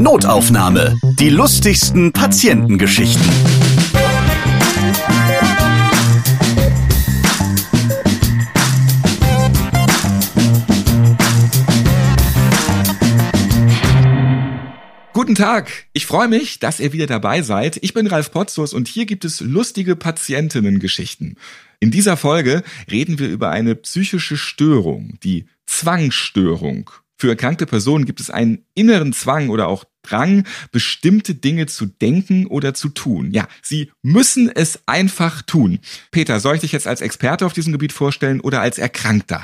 Notaufnahme. Die lustigsten Patientengeschichten. Guten Tag, ich freue mich, dass ihr wieder dabei seid. Ich bin Ralf Potzus und hier gibt es lustige Patientinnengeschichten. In dieser Folge reden wir über eine psychische Störung, die Zwangsstörung. Für erkrankte Personen gibt es einen inneren Zwang oder auch Drang, bestimmte Dinge zu denken oder zu tun. Ja, sie müssen es einfach tun. Peter, soll ich dich jetzt als Experte auf diesem Gebiet vorstellen oder als Erkrankter?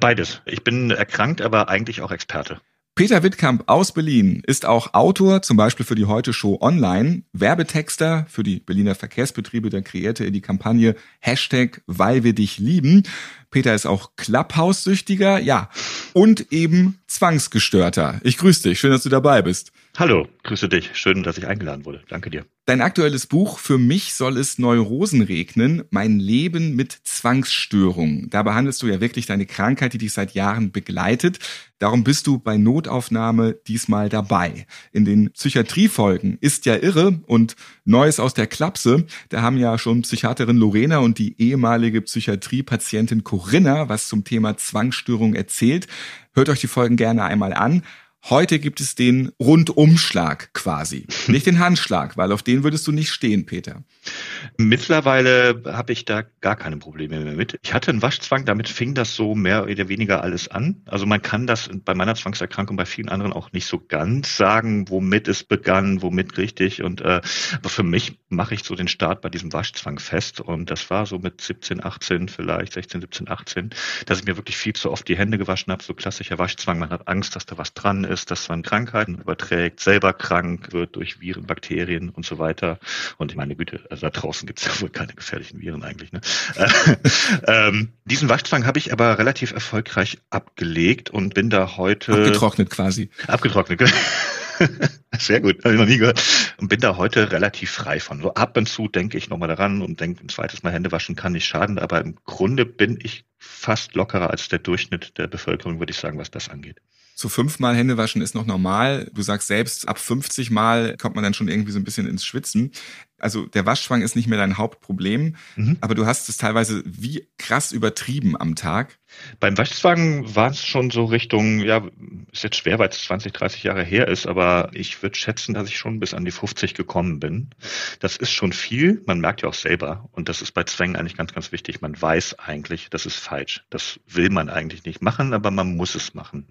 Beides. Ich bin erkrankt, aber eigentlich auch Experte. Peter Wittkamp aus Berlin ist auch Autor, zum Beispiel für die Heute Show Online, Werbetexter für die Berliner Verkehrsbetriebe, der kreierte in die Kampagne Hashtag Weil wir dich lieben. Peter ist auch Clubhouse-Süchtiger, ja, und eben Zwangsgestörter. Ich grüße dich, schön, dass du dabei bist. Hallo, grüße dich. Schön, dass ich eingeladen wurde. Danke dir. Dein aktuelles Buch Für mich soll es Neurosen regnen, mein Leben mit Zwangsstörungen. Da behandelst du ja wirklich deine Krankheit, die dich seit Jahren begleitet. Darum bist du bei Notaufnahme diesmal dabei. In den Psychiatriefolgen ist ja irre und Neues aus der Klapse. Da haben ja schon Psychiaterin Lorena und die ehemalige Psychiatriepatientin Corinna was zum Thema Zwangsstörung erzählt. Hört euch die Folgen gerne einmal an. Heute gibt es den Rundumschlag quasi. Nicht den Handschlag, weil auf den würdest du nicht stehen, Peter. Mittlerweile habe ich da gar keine Probleme mehr mit. Ich hatte einen Waschzwang, damit fing das so mehr oder weniger alles an. Also man kann das bei meiner Zwangserkrankung bei vielen anderen auch nicht so ganz sagen, womit es begann, womit richtig. Und äh, aber für mich mache ich so den Start bei diesem Waschzwang fest. Und das war so mit 17, 18, vielleicht 16, 17, 18, dass ich mir wirklich viel zu oft die Hände gewaschen habe. So klassischer Waschzwang. Man hat Angst, dass da was dran ist ist, dass man Krankheiten überträgt, selber krank wird durch Viren, Bakterien und so weiter. Und ich meine Güte, also da draußen gibt es ja wohl keine gefährlichen Viren eigentlich. Ne? ähm, diesen Waschzwang habe ich aber relativ erfolgreich abgelegt und bin da heute... Abgetrocknet quasi. Abgetrocknet, Sehr gut, habe ich noch nie gehört. Und bin da heute relativ frei von. So ab und zu denke ich nochmal daran und denke, ein zweites Mal Hände waschen kann nicht schaden, aber im Grunde bin ich fast lockerer als der Durchschnitt der Bevölkerung, würde ich sagen, was das angeht. So fünfmal Hände waschen ist noch normal. Du sagst selbst, ab 50 Mal kommt man dann schon irgendwie so ein bisschen ins Schwitzen. Also der Waschschwang ist nicht mehr dein Hauptproblem, mhm. aber du hast es teilweise wie krass übertrieben am Tag. Beim Waschzwang war es schon so Richtung, ja, ist jetzt schwer, weil es 20, 30 Jahre her ist, aber ich würde schätzen, dass ich schon bis an die 50 gekommen bin. Das ist schon viel, man merkt ja auch selber. Und das ist bei Zwängen eigentlich ganz, ganz wichtig. Man weiß eigentlich, das ist falsch. Das will man eigentlich nicht machen, aber man muss es machen.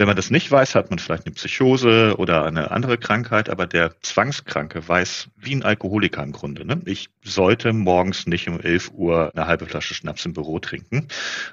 Wenn man das nicht weiß, hat man vielleicht eine Psychose oder eine andere Krankheit, aber der Zwangskranke weiß, wie ein Alkoholiker im Grunde. Ne? Ich sollte morgens nicht um 11 Uhr eine halbe Flasche Schnaps im Büro trinken.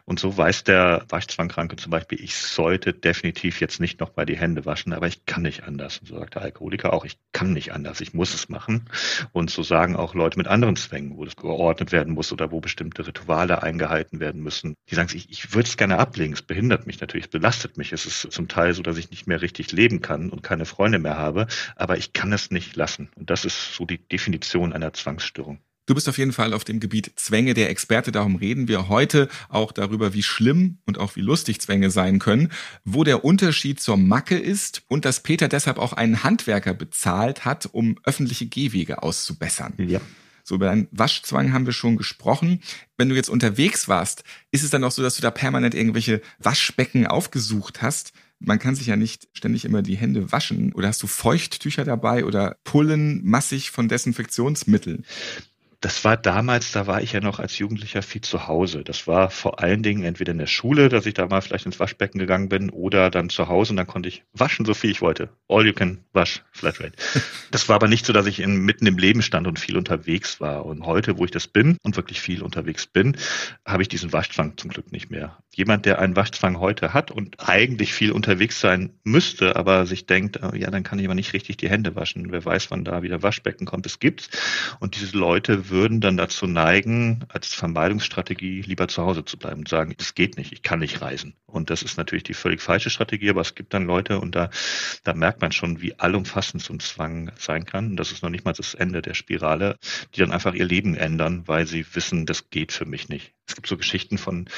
Und so weiß der Waschzwangkranke zum Beispiel, ich sollte definitiv jetzt nicht noch mal die Hände waschen, aber ich kann nicht anders. Und so sagt der Alkoholiker auch, ich kann nicht anders, ich muss es machen. Und so sagen auch Leute mit anderen Zwängen, wo das geordnet werden muss oder wo bestimmte Rituale eingehalten werden müssen. Die sagen, ich, ich würde es gerne ablegen, es behindert mich natürlich, es belastet mich, es ist zum Teil so, dass ich nicht mehr richtig leben kann und keine Freunde mehr habe, aber ich kann es nicht lassen. Und das ist so die Definition einer Zwangsstörung. Du bist auf jeden Fall auf dem Gebiet Zwänge der Experte. Darum reden wir heute auch darüber, wie schlimm und auch wie lustig Zwänge sein können, wo der Unterschied zur Macke ist und dass Peter deshalb auch einen Handwerker bezahlt hat, um öffentliche Gehwege auszubessern. Ja. So über deinen Waschzwang haben wir schon gesprochen. Wenn du jetzt unterwegs warst, ist es dann auch so, dass du da permanent irgendwelche Waschbecken aufgesucht hast? Man kann sich ja nicht ständig immer die Hände waschen. Oder hast du Feuchttücher dabei oder Pullen massig von Desinfektionsmitteln? Das war damals, da war ich ja noch als Jugendlicher viel zu Hause. Das war vor allen Dingen entweder in der Schule, dass ich da mal vielleicht ins Waschbecken gegangen bin oder dann zu Hause und dann konnte ich waschen, so viel ich wollte. All you can wash, Flatrate. Das war aber nicht so, dass ich in, mitten im Leben stand und viel unterwegs war. Und heute, wo ich das bin und wirklich viel unterwegs bin, habe ich diesen Waschzwang zum Glück nicht mehr. Jemand, der einen Waschzwang heute hat und eigentlich viel unterwegs sein müsste, aber sich denkt, oh ja, dann kann ich aber nicht richtig die Hände waschen. Wer weiß, wann da wieder Waschbecken kommt. Es gibt's. Und diese Leute würden dann dazu neigen, als Vermeidungsstrategie lieber zu Hause zu bleiben und sagen, das geht nicht, ich kann nicht reisen. Und das ist natürlich die völlig falsche Strategie, aber es gibt dann Leute und da, da merkt man schon, wie allumfassend so ein Zwang sein kann. Und das ist noch nicht mal das Ende der Spirale, die dann einfach ihr Leben ändern, weil sie wissen, das geht für mich nicht. Es gibt so Geschichten von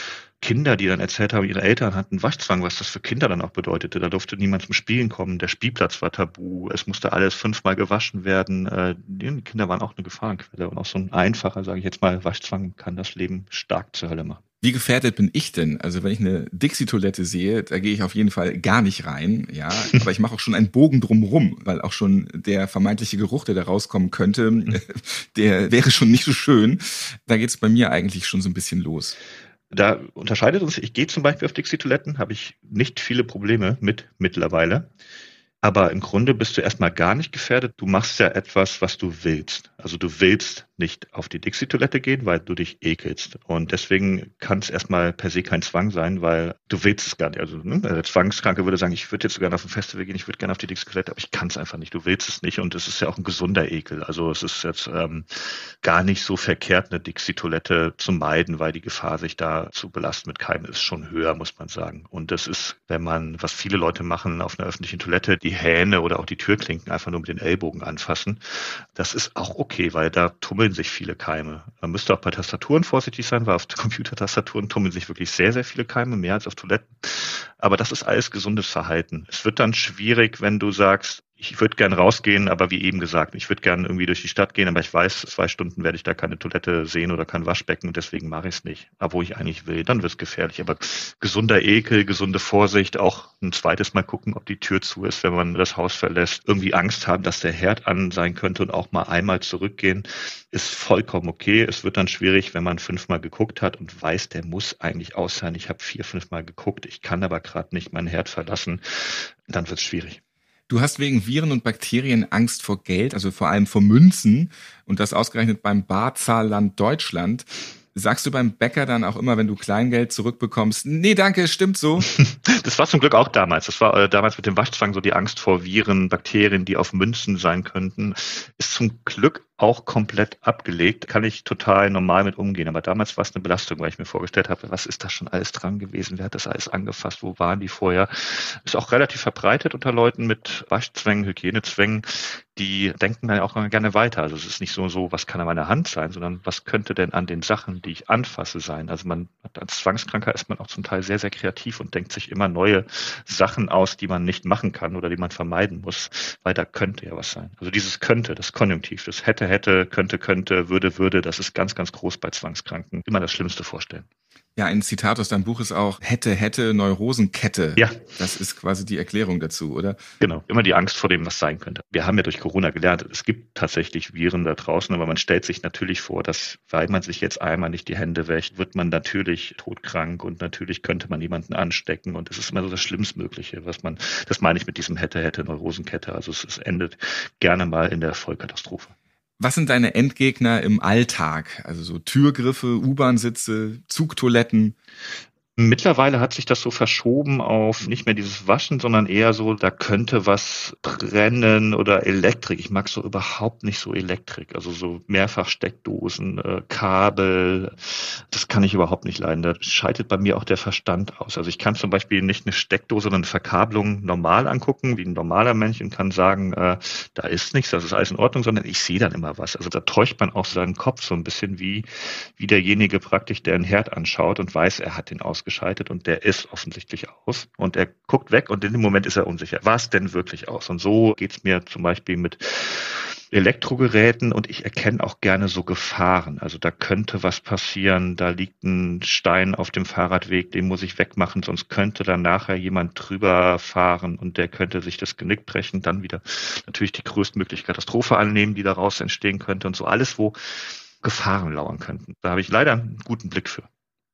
Kinder, die dann erzählt haben, ihre Eltern hatten Waschzwang, was das für Kinder dann auch bedeutete. Da durfte niemand zum Spielen kommen. Der Spielplatz war tabu. Es musste alles fünfmal gewaschen werden. Äh, die Kinder waren auch eine Gefahrenquelle. Und auch so ein einfacher, sage ich jetzt mal, Waschzwang kann das Leben stark zur Hölle machen. Wie gefährdet bin ich denn? Also wenn ich eine Dixie-Toilette sehe, da gehe ich auf jeden Fall gar nicht rein, ja. Aber ich mache auch schon einen Bogen drumrum, weil auch schon der vermeintliche Geruch, der da rauskommen könnte, der wäre schon nicht so schön. Da geht es bei mir eigentlich schon so ein bisschen los. Da unterscheidet uns, ich gehe zum Beispiel auf Dixie-Toiletten, habe ich nicht viele Probleme mit mittlerweile. Aber im Grunde bist du erstmal gar nicht gefährdet. Du machst ja etwas, was du willst. Also du willst nicht auf die Dixie-Toilette gehen, weil du dich ekelst. Und deswegen kann es erstmal per se kein Zwang sein, weil du willst es gar nicht. Also ne, der Zwangskranke würde sagen, ich würde jetzt gerne auf ein Festival gehen, ich würde gerne auf die Dixie-Toilette, aber ich kann es einfach nicht. Du willst es nicht. Und es ist ja auch ein gesunder Ekel. Also es ist jetzt ähm, gar nicht so verkehrt, eine Dixie-Toilette zu meiden, weil die Gefahr, sich da zu belasten mit Keimen, ist schon höher, muss man sagen. Und das ist, wenn man, was viele Leute machen auf einer öffentlichen Toilette, die Hähne oder auch die Türklinken einfach nur mit den Ellbogen anfassen, das ist auch okay, weil da tummeln sich viele Keime. Man müsste auch bei Tastaturen vorsichtig sein, weil auf Computertastaturen tummeln sich wirklich sehr, sehr viele Keime, mehr als auf Toiletten. Aber das ist alles gesundes Verhalten. Es wird dann schwierig, wenn du sagst, ich würde gern rausgehen, aber wie eben gesagt, ich würde gern irgendwie durch die Stadt gehen, aber ich weiß, zwei Stunden werde ich da keine Toilette sehen oder kein Waschbecken und deswegen mache ich es nicht. Obwohl ich eigentlich will, dann wird es gefährlich. Aber gesunder Ekel, gesunde Vorsicht, auch ein zweites Mal gucken, ob die Tür zu ist, wenn man das Haus verlässt. Irgendwie Angst haben, dass der Herd an sein könnte und auch mal einmal zurückgehen, ist vollkommen okay. Es wird dann schwierig, wenn man fünfmal geguckt hat und weiß, der muss eigentlich aus sein. Ich habe vier, fünfmal geguckt, ich kann aber gerade nicht meinen Herd verlassen. Dann wird es schwierig. Du hast wegen Viren und Bakterien Angst vor Geld, also vor allem vor Münzen und das ausgerechnet beim Barzahlland Deutschland. Sagst du beim Bäcker dann auch immer, wenn du Kleingeld zurückbekommst, nee, danke, stimmt so? Das war zum Glück auch damals. Das war äh, damals mit dem Waschzwang so die Angst vor Viren, Bakterien, die auf Münzen sein könnten. Ist zum Glück auch komplett abgelegt, kann ich total normal mit umgehen. Aber damals war es eine Belastung, weil ich mir vorgestellt habe, was ist da schon alles dran gewesen? Wer hat das alles angefasst? Wo waren die vorher? Ist auch relativ verbreitet unter Leuten mit Waschzwängen, Hygienezwängen. Die denken dann auch gerne weiter. Also es ist nicht so, so, was kann an meiner Hand sein, sondern was könnte denn an den Sachen, die ich anfasse, sein? Also man, als Zwangskranker ist man auch zum Teil sehr, sehr kreativ und denkt sich immer neue Sachen aus, die man nicht machen kann oder die man vermeiden muss, weil da könnte ja was sein. Also dieses könnte, das Konjunktiv, das hätte, hätte, könnte, könnte, würde, würde, das ist ganz, ganz groß bei Zwangskranken. Immer das Schlimmste vorstellen. Ja, ein Zitat aus deinem Buch ist auch hätte, hätte, Neurosenkette. Ja. Das ist quasi die Erklärung dazu, oder? Genau. Immer die Angst vor dem, was sein könnte. Wir haben ja durch Corona gelernt, es gibt tatsächlich Viren da draußen, aber man stellt sich natürlich vor, dass, weil man sich jetzt einmal nicht die Hände wäscht, wird man natürlich todkrank und natürlich könnte man jemanden anstecken und es ist immer so das Schlimmstmögliche, was man, das meine ich mit diesem hätte, hätte, Neurosenkette. Also es, es endet gerne mal in der Vollkatastrophe. Was sind deine Endgegner im Alltag? Also so Türgriffe, U-Bahn-Sitze, Zugtoiletten? Mittlerweile hat sich das so verschoben auf nicht mehr dieses Waschen, sondern eher so, da könnte was brennen oder Elektrik. Ich mag so überhaupt nicht so Elektrik. Also so Mehrfachsteckdosen, äh, Kabel, das kann ich überhaupt nicht leiden. Da schaltet bei mir auch der Verstand aus. Also ich kann zum Beispiel nicht eine Steckdose oder eine Verkabelung normal angucken, wie ein normaler Mensch und kann sagen, äh, da ist nichts, das ist alles in Ordnung, sondern ich sehe dann immer was. Also da täuscht man auch seinen Kopf so ein bisschen wie, wie derjenige praktisch, der einen Herd anschaut und weiß, er hat den ausgeschaltet ausgeschaltet und der ist offensichtlich aus und er guckt weg und in dem Moment ist er unsicher. War es denn wirklich aus? Und so geht's mir zum Beispiel mit Elektrogeräten und ich erkenne auch gerne so Gefahren. Also da könnte was passieren, da liegt ein Stein auf dem Fahrradweg, den muss ich wegmachen, sonst könnte da nachher jemand drüber fahren und der könnte sich das Genick brechen, dann wieder natürlich die größtmögliche Katastrophe annehmen, die daraus entstehen könnte und so alles, wo Gefahren lauern könnten. Da habe ich leider einen guten Blick für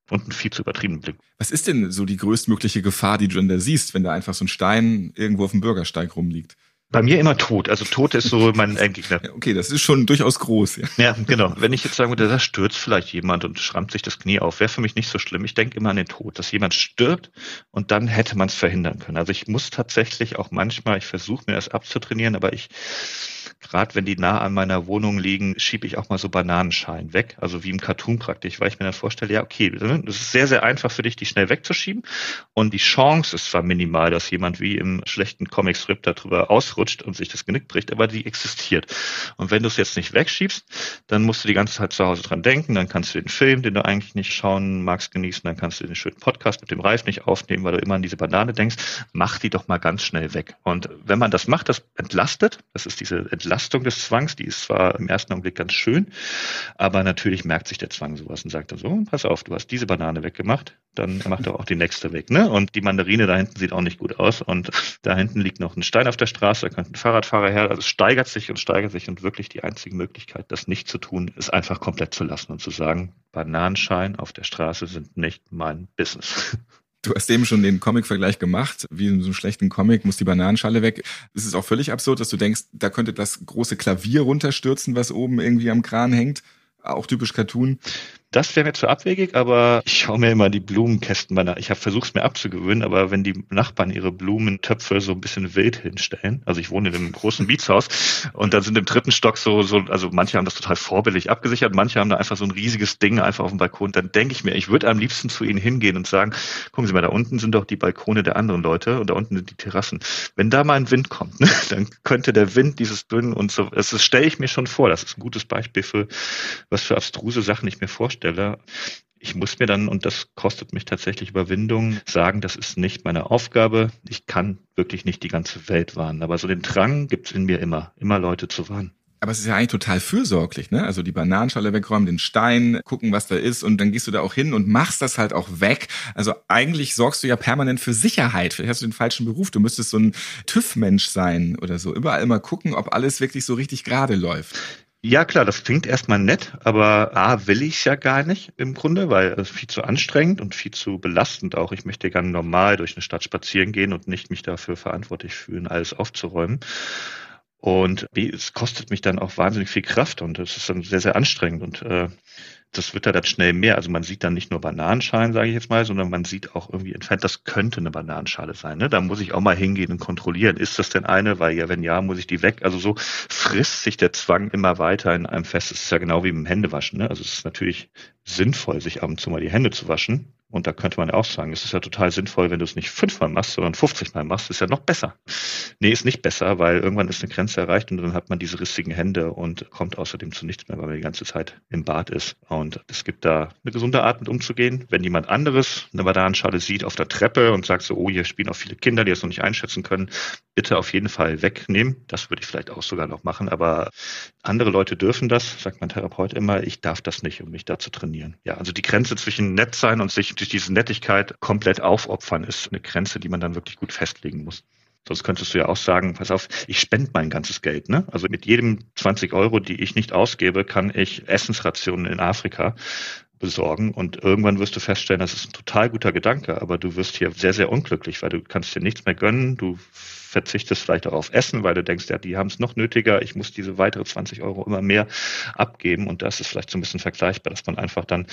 und einen viel zu übertriebenen Blick. Was ist denn so die größtmögliche Gefahr, die du denn da siehst, wenn da einfach so ein Stein irgendwo auf dem Bürgersteig rumliegt? Bei mir immer tot. Also tot ist so mein Endgegner. okay, das ist schon durchaus groß. Ja. ja, genau. Wenn ich jetzt sagen würde, da stürzt vielleicht jemand und schrammt sich das Knie auf, wäre für mich nicht so schlimm. Ich denke immer an den Tod, dass jemand stirbt und dann hätte man es verhindern können. Also ich muss tatsächlich auch manchmal, ich versuche mir das abzutrainieren, aber ich gerade wenn die nah an meiner Wohnung liegen, schiebe ich auch mal so Bananenschalen weg, also wie im Cartoon praktisch, weil ich mir dann vorstelle, ja, okay, das ist sehr, sehr einfach für dich, die schnell wegzuschieben. Und die Chance ist zwar minimal, dass jemand wie im schlechten Comicstrip darüber ausrutscht und sich das Genick bricht, aber die existiert. Und wenn du es jetzt nicht wegschiebst, dann musst du die ganze Zeit zu Hause dran denken, dann kannst du den Film, den du eigentlich nicht schauen magst, genießen, dann kannst du den schönen Podcast mit dem Reif nicht aufnehmen, weil du immer an diese Banane denkst. Mach die doch mal ganz schnell weg. Und wenn man das macht, das entlastet, das ist diese Entlastung des Zwangs, die ist zwar im ersten Augenblick ganz schön, aber natürlich merkt sich der Zwang sowas und sagt dann so, pass auf, du hast diese Banane weggemacht, dann macht er auch die nächste weg. Ne? Und die Mandarine da hinten sieht auch nicht gut aus und da hinten liegt noch ein Stein auf der Straße, da könnte ein Fahrradfahrer her. Also es steigert sich und steigert sich und wirklich die einzige Möglichkeit, das nicht zu tun, ist einfach komplett zu lassen und zu sagen, Bananenschein auf der Straße sind nicht mein Business. Du hast eben schon den Comic-Vergleich gemacht. Wie in so einem schlechten Comic muss die Bananenschale weg. Es ist auch völlig absurd, dass du denkst, da könnte das große Klavier runterstürzen, was oben irgendwie am Kran hängt. Auch typisch Cartoon. Das wäre mir zu abwegig, aber ich schaue mir immer die Blumenkästen meiner. Ich habe versucht es mir abzugewöhnen, aber wenn die Nachbarn ihre Blumentöpfe so ein bisschen wild hinstellen, also ich wohne in einem großen Mietshaus und da sind im dritten Stock so, so, also manche haben das total vorbildlich abgesichert, manche haben da einfach so ein riesiges Ding einfach auf dem Balkon. Dann denke ich mir, ich würde am liebsten zu ihnen hingehen und sagen, gucken Sie mal, da unten sind doch die Balkone der anderen Leute und da unten sind die Terrassen. Wenn da mal ein Wind kommt, ne, dann könnte der Wind dieses Dünnen und so, das stelle ich mir schon vor. Das ist ein gutes Beispiel für was für abstruse Sachen ich mir vorstelle Stelle. Ich muss mir dann, und das kostet mich tatsächlich Überwindung, sagen, das ist nicht meine Aufgabe. Ich kann wirklich nicht die ganze Welt warnen. Aber so den Drang gibt es in mir immer, immer Leute zu warnen. Aber es ist ja eigentlich total fürsorglich, ne? Also die Bananenschale wegräumen, den Stein, gucken, was da ist und dann gehst du da auch hin und machst das halt auch weg. Also eigentlich sorgst du ja permanent für Sicherheit. Vielleicht hast du den falschen Beruf. Du müsstest so ein TÜV-Mensch sein oder so. Überall immer gucken, ob alles wirklich so richtig gerade läuft. Ja, klar, das klingt erstmal nett, aber A, will ich ja gar nicht im Grunde, weil es viel zu anstrengend und viel zu belastend auch. Ich möchte gerne normal durch eine Stadt spazieren gehen und nicht mich dafür verantwortlich fühlen, alles aufzuräumen. Und B, es kostet mich dann auch wahnsinnig viel Kraft und es ist dann sehr, sehr anstrengend und äh, das wird da dann schnell mehr. Also man sieht dann nicht nur Bananenschalen, sage ich jetzt mal, sondern man sieht auch irgendwie entfernt, das könnte eine Bananenschale sein. Ne? Da muss ich auch mal hingehen und kontrollieren, ist das denn eine? Weil ja, wenn ja, muss ich die weg. Also so frisst sich der Zwang immer weiter in einem fest. Es ist ja genau wie im Händewaschen. Ne? Also es ist natürlich sinnvoll, sich ab und zu mal die Hände zu waschen. Und da könnte man ja auch sagen, es ist ja total sinnvoll, wenn du es nicht fünfmal machst, sondern 50 Mal machst, ist ja noch besser. Nee, ist nicht besser, weil irgendwann ist eine Grenze erreicht und dann hat man diese rissigen Hände und kommt außerdem zu nichts mehr, weil man die ganze Zeit im Bad ist. Und es gibt da eine gesunde Art mit umzugehen. Wenn jemand anderes eine Bananenschale sieht auf der Treppe und sagt so, oh, hier spielen auch viele Kinder, die das noch nicht einschätzen können, bitte auf jeden Fall wegnehmen. Das würde ich vielleicht auch sogar noch machen, aber andere Leute dürfen das, sagt mein Therapeut immer, ich darf das nicht, um mich da zu trainieren. Ja, also die Grenze zwischen nett sein und sich durch diese Nettigkeit komplett aufopfern ist eine Grenze, die man dann wirklich gut festlegen muss. Sonst könntest du ja auch sagen, pass auf, ich spende mein ganzes Geld. Ne? Also mit jedem 20 Euro, die ich nicht ausgebe, kann ich Essensrationen in Afrika besorgen und irgendwann wirst du feststellen, das ist ein total guter Gedanke, aber du wirst hier sehr, sehr unglücklich, weil du kannst dir nichts mehr gönnen, du verzichtest vielleicht auch auf Essen, weil du denkst, ja, die haben es noch nötiger, ich muss diese weitere 20 Euro immer mehr abgeben und das ist vielleicht so ein bisschen vergleichbar, dass man einfach dann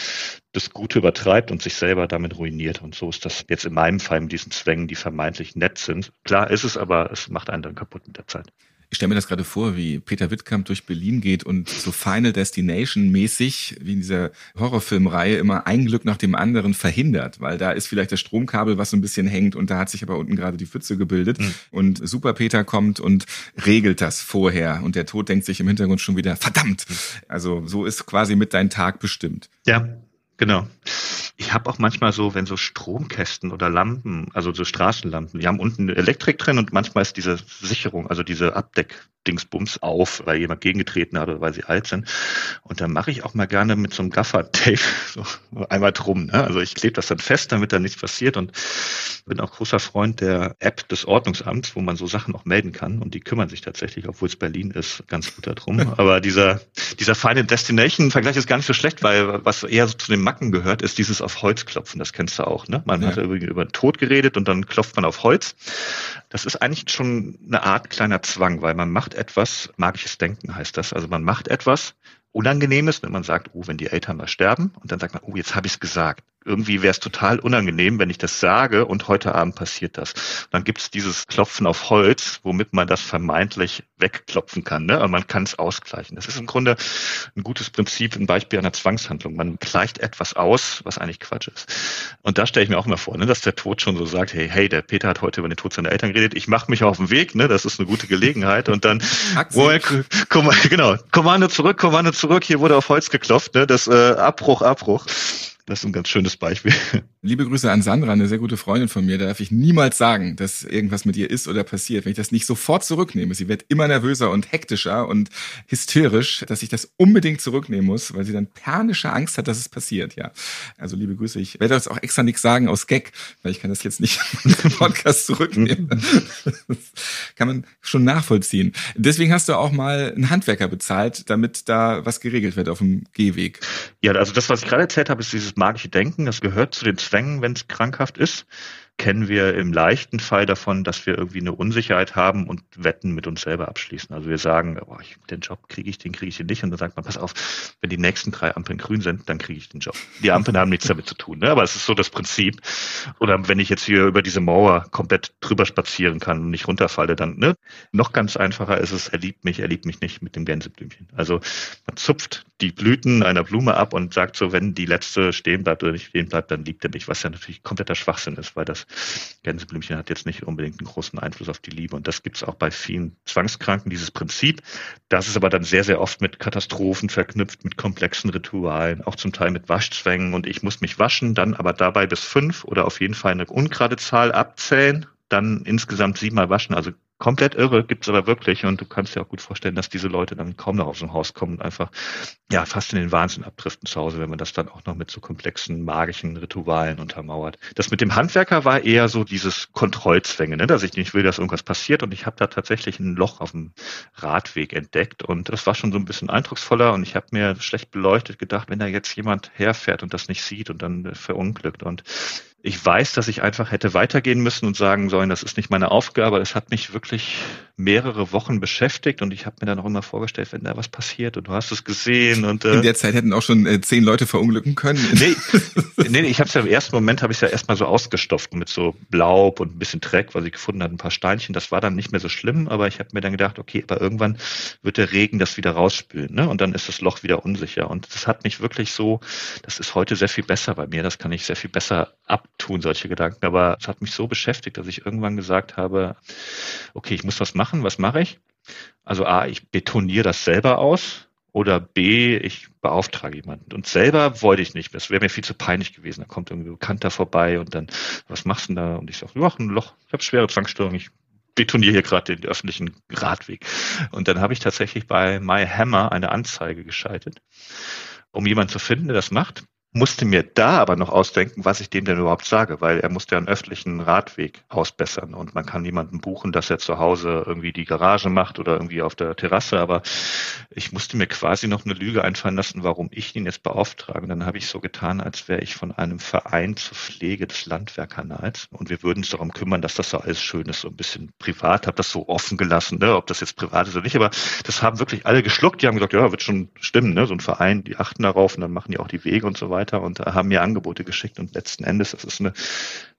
das Gute übertreibt und sich selber damit ruiniert und so ist das jetzt in meinem Fall mit diesen Zwängen, die vermeintlich nett sind. Klar ist es, aber es macht einen dann kaputt mit der Zeit. Ich stelle mir das gerade vor, wie Peter Wittkamp durch Berlin geht und so Final Destination mäßig, wie in dieser Horrorfilmreihe, immer ein Glück nach dem anderen verhindert, weil da ist vielleicht das Stromkabel, was so ein bisschen hängt und da hat sich aber unten gerade die Pfütze gebildet mhm. und Super Peter kommt und regelt das vorher und der Tod denkt sich im Hintergrund schon wieder, verdammt! Mhm. Also so ist quasi mit dein Tag bestimmt. Ja, genau. Ich habe auch manchmal so, wenn so Stromkästen oder Lampen, also so Straßenlampen, die haben unten Elektrik drin und manchmal ist diese Sicherung, also diese Abdeckdingsbums auf, weil jemand gegengetreten hat oder weil sie alt sind. Und dann mache ich auch mal gerne mit so einem Gaffer-Tape so einmal drum. Ne? Also ich klebe das dann fest, damit da nichts passiert und bin auch großer Freund der App des Ordnungsamts, wo man so Sachen auch melden kann und die kümmern sich tatsächlich, obwohl es Berlin ist, ganz gut darum. Aber dieser, dieser Final Destination-Vergleich ist gar nicht so schlecht, weil was eher so zu den Macken gehört, ist dieses auf Holz klopfen, das kennst du auch, ne? Man ja. hat irgendwie über den Tod geredet und dann klopft man auf Holz. Das ist eigentlich schon eine Art kleiner Zwang, weil man macht etwas, magisches Denken heißt das. Also man macht etwas Unangenehmes, wenn man sagt, oh, wenn die Eltern mal sterben, und dann sagt man, oh, jetzt habe ich es gesagt. Irgendwie wäre es total unangenehm, wenn ich das sage und heute Abend passiert das. dann gibt es dieses Klopfen auf Holz, womit man das vermeintlich wegklopfen kann. Ne? Aber man kann es ausgleichen. Das ist im Grunde ein gutes Prinzip, ein Beispiel einer Zwangshandlung. Man gleicht etwas aus, was eigentlich Quatsch ist. Und da stelle ich mir auch mal vor, ne, dass der Tod schon so sagt, hey, hey, der Peter hat heute über den Tod seiner Eltern geredet, ich mache mich auf den Weg, ne? das ist eine gute Gelegenheit. Und dann, Moment, genau, Kommando zurück, Kommando zurück, hier wurde auf Holz geklopft, ne? das äh, Abbruch, Abbruch. Das ist ein ganz schönes Beispiel. Liebe Grüße an Sandra, eine sehr gute Freundin von mir. Da darf ich niemals sagen, dass irgendwas mit ihr ist oder passiert. Wenn ich das nicht sofort zurücknehme, sie wird immer nervöser und hektischer und hysterisch, dass ich das unbedingt zurücknehmen muss, weil sie dann panische Angst hat, dass es passiert. Ja, also liebe Grüße. Ich werde jetzt auch extra nichts sagen aus Gag, weil ich kann das jetzt nicht im Podcast zurücknehmen. Das kann man schon nachvollziehen. Deswegen hast du auch mal einen Handwerker bezahlt, damit da was geregelt wird auf dem Gehweg. Ja, also das, was ich gerade erzählt habe, ist dieses magische Denken. Das gehört zu den Zwängen, wenn es krankhaft ist kennen wir im leichten Fall davon, dass wir irgendwie eine Unsicherheit haben und Wetten mit uns selber abschließen. Also wir sagen, oh, ich, den Job kriege ich, den kriege ich nicht. Und dann sagt man, pass auf, wenn die nächsten drei Ampeln grün sind, dann kriege ich den Job. Die Ampeln haben nichts damit zu tun, ne? aber es ist so das Prinzip. Oder wenn ich jetzt hier über diese Mauer komplett drüber spazieren kann und nicht runterfalle, dann ne? noch ganz einfacher ist es, er liebt mich, er liebt mich nicht mit dem Gänseblümchen. Also man zupft die Blüten einer Blume ab und sagt so, wenn die letzte stehen bleibt oder nicht stehen bleibt, dann liebt er mich, was ja natürlich kompletter Schwachsinn ist, weil das Gänseblümchen hat jetzt nicht unbedingt einen großen Einfluss auf die Liebe. Und das gibt es auch bei vielen Zwangskranken, dieses Prinzip. Das ist aber dann sehr, sehr oft mit Katastrophen verknüpft, mit komplexen Ritualen, auch zum Teil mit Waschzwängen. Und ich muss mich waschen, dann aber dabei bis fünf oder auf jeden Fall eine ungerade Zahl abzählen dann insgesamt siebenmal waschen. Also komplett irre, gibt's aber wirklich. Und du kannst dir auch gut vorstellen, dass diese Leute dann kaum noch aus dem Haus kommen und einfach ja fast in den Wahnsinn abdriften zu Hause, wenn man das dann auch noch mit so komplexen magischen Ritualen untermauert. Das mit dem Handwerker war eher so dieses Kontrollzwänge, ne? dass ich nicht will, dass irgendwas passiert. Und ich habe da tatsächlich ein Loch auf dem Radweg entdeckt. Und das war schon so ein bisschen eindrucksvoller. Und ich habe mir schlecht beleuchtet gedacht, wenn da jetzt jemand herfährt und das nicht sieht und dann verunglückt. Und ich weiß, dass ich einfach hätte weitergehen müssen und sagen sollen, das ist nicht meine Aufgabe. Es hat mich wirklich mehrere Wochen beschäftigt und ich habe mir dann auch immer vorgestellt, wenn da was passiert und du hast es gesehen und äh, in der Zeit hätten auch schon äh, zehn Leute verunglücken können. Nee, nee, ich habe es ja im ersten Moment habe ich ja erstmal so ausgestopft mit so Blaub und ein bisschen Dreck, weil ich gefunden hat, ein paar Steinchen. Das war dann nicht mehr so schlimm, aber ich habe mir dann gedacht, okay, aber irgendwann wird der Regen das wieder rausspülen, ne? Und dann ist das Loch wieder unsicher und das hat mich wirklich so, das ist heute sehr viel besser bei mir. Das kann ich sehr viel besser ab tun, solche Gedanken. Aber es hat mich so beschäftigt, dass ich irgendwann gesagt habe, okay, ich muss was machen, was mache ich? Also A, ich betoniere das selber aus oder B, ich beauftrage jemanden. Und selber wollte ich nicht. Das wäre mir viel zu peinlich gewesen. Da kommt irgendwie ein Bekannter vorbei und dann, was machst du denn da? Und ich sage, ja, ein Loch, ich habe schwere Zwangsstörung, ich betoniere hier gerade den öffentlichen Radweg. Und dann habe ich tatsächlich bei My Hammer eine Anzeige geschaltet, um jemanden zu finden, der das macht musste mir da aber noch ausdenken, was ich dem denn überhaupt sage, weil er musste ja einen öffentlichen Radweg ausbessern und man kann niemanden buchen, dass er zu Hause irgendwie die Garage macht oder irgendwie auf der Terrasse, aber ich musste mir quasi noch eine Lüge einfallen lassen, warum ich ihn jetzt beauftrage. Und dann habe ich so getan, als wäre ich von einem Verein zur Pflege des Landwehrkanals. Und wir würden uns darum kümmern, dass das so alles schön ist, so ein bisschen privat, habe das so offen gelassen, ne, ob das jetzt privat ist oder nicht, aber das haben wirklich alle geschluckt, die haben gesagt, ja, wird schon stimmen, ne, so ein Verein, die achten darauf und dann machen die auch die Wege und so weiter weiter und haben mir Angebote geschickt und letzten Endes, das ist eine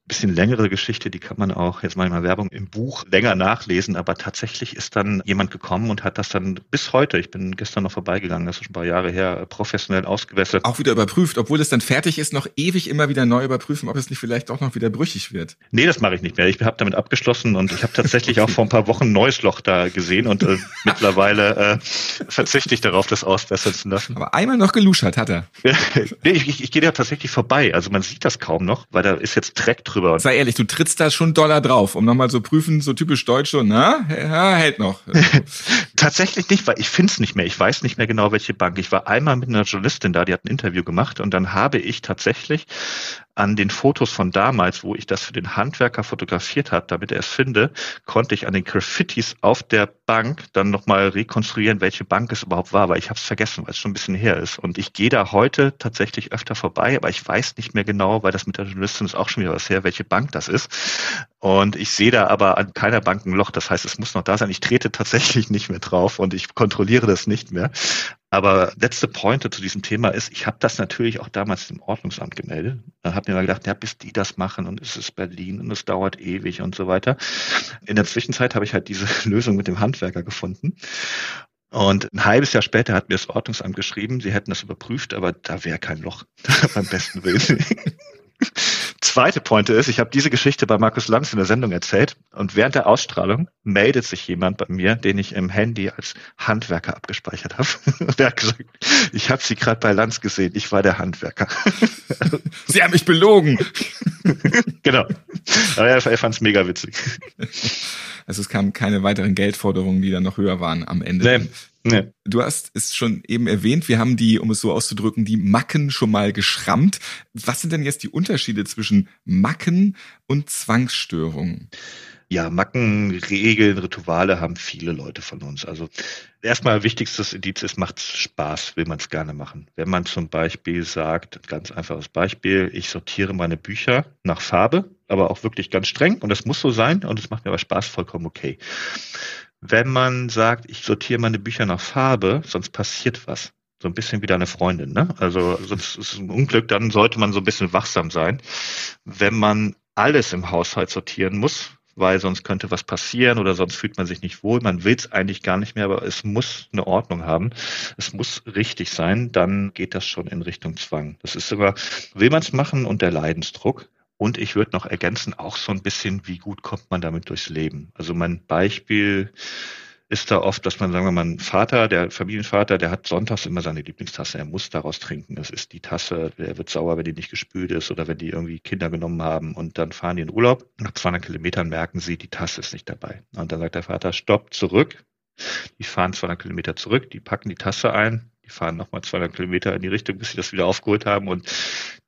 bisschen längere Geschichte, die kann man auch, jetzt manchmal Werbung im Buch länger nachlesen, aber tatsächlich ist dann jemand gekommen und hat das dann bis heute, ich bin gestern noch vorbeigegangen, das ist schon ein paar Jahre her, professionell ausgewässert. Auch wieder überprüft, obwohl es dann fertig ist, noch ewig immer wieder neu überprüfen, ob es nicht vielleicht auch noch wieder brüchig wird. Nee, das mache ich nicht mehr. Ich habe damit abgeschlossen und ich habe tatsächlich auch vor ein paar Wochen ein neues Loch da gesehen und äh, mittlerweile äh, verzichte ich darauf, das ausbessern zu lassen. Aber einmal noch geluschert hat er. nee, ich, ich, ich gehe da tatsächlich vorbei. Also man sieht das kaum noch, weil da ist jetzt Dreck drüber. Sei ehrlich, du trittst da schon Dollar drauf, um nochmal so prüfen, so typisch deutsch, so, na, ja, hält noch. Tatsächlich nicht, weil ich finde es nicht mehr. Ich weiß nicht mehr genau, welche Bank. Ich war einmal mit einer Journalistin da, die hat ein Interview gemacht und dann habe ich tatsächlich an den Fotos von damals, wo ich das für den Handwerker fotografiert habe, damit er es finde, konnte ich an den Graffitis auf der Bank dann nochmal rekonstruieren, welche Bank es überhaupt war, weil ich habe es vergessen, weil es schon ein bisschen her ist. Und ich gehe da heute tatsächlich öfter vorbei, aber ich weiß nicht mehr genau, weil das mit der Journalistin ist auch schon wieder was her, welche Bank das ist. Und ich sehe da aber an keiner Bank ein Loch. Das heißt, es muss noch da sein. Ich trete tatsächlich nicht mehr drauf und ich kontrolliere das nicht mehr. Aber letzte Pointe zu diesem Thema ist, ich habe das natürlich auch damals dem Ordnungsamt gemeldet. Dann habe mir mal gedacht, ja, bis die das machen und es ist Berlin und es dauert ewig und so weiter. In der Zwischenzeit habe ich halt diese Lösung mit dem Handwerker gefunden. Und ein halbes Jahr später hat mir das Ordnungsamt geschrieben, sie hätten das überprüft, aber da wäre kein Loch beim besten Willen. Zweite Pointe ist, ich habe diese Geschichte bei Markus Lanz in der Sendung erzählt und während der Ausstrahlung meldet sich jemand bei mir, den ich im Handy als Handwerker abgespeichert habe. Und der hat gesagt, ich habe Sie gerade bei Lanz gesehen, ich war der Handwerker. Sie haben mich belogen. genau. Aber er, er fand es mega witzig. Also es kamen keine weiteren Geldforderungen, die dann noch höher waren am Ende. Nee. Nee. Du hast es schon eben erwähnt, wir haben die, um es so auszudrücken, die Macken schon mal geschrammt. Was sind denn jetzt die Unterschiede zwischen Macken und Zwangsstörungen? Ja, Macken, Regeln, Rituale haben viele Leute von uns. Also erstmal wichtigstes Indiz ist, macht Spaß, will man es gerne machen. Wenn man zum Beispiel sagt, ganz einfaches Beispiel, ich sortiere meine Bücher nach Farbe, aber auch wirklich ganz streng und das muss so sein und es macht mir aber Spaß, vollkommen okay wenn man sagt, ich sortiere meine Bücher nach Farbe, sonst passiert was. So ein bisschen wie deine Freundin, ne? Also sonst ist es ein Unglück, dann sollte man so ein bisschen wachsam sein. Wenn man alles im Haushalt sortieren muss, weil sonst könnte was passieren oder sonst fühlt man sich nicht wohl. Man will es eigentlich gar nicht mehr, aber es muss eine Ordnung haben. Es muss richtig sein, dann geht das schon in Richtung Zwang. Das ist immer, will man es machen und der Leidensdruck. Und ich würde noch ergänzen, auch so ein bisschen, wie gut kommt man damit durchs Leben. Also mein Beispiel ist da oft, dass man, sagen wir mal, Vater, der Familienvater, der hat sonntags immer seine Lieblingstasse. Er muss daraus trinken. Das ist die Tasse, der wird sauer, wenn die nicht gespült ist oder wenn die irgendwie Kinder genommen haben und dann fahren die in Urlaub. Nach 200 Kilometern merken sie, die Tasse ist nicht dabei. Und dann sagt der Vater, stopp, zurück. Die fahren 200 Kilometer zurück, die packen die Tasse ein, die fahren nochmal 200 Kilometer in die Richtung, bis sie das wieder aufgeholt haben. Und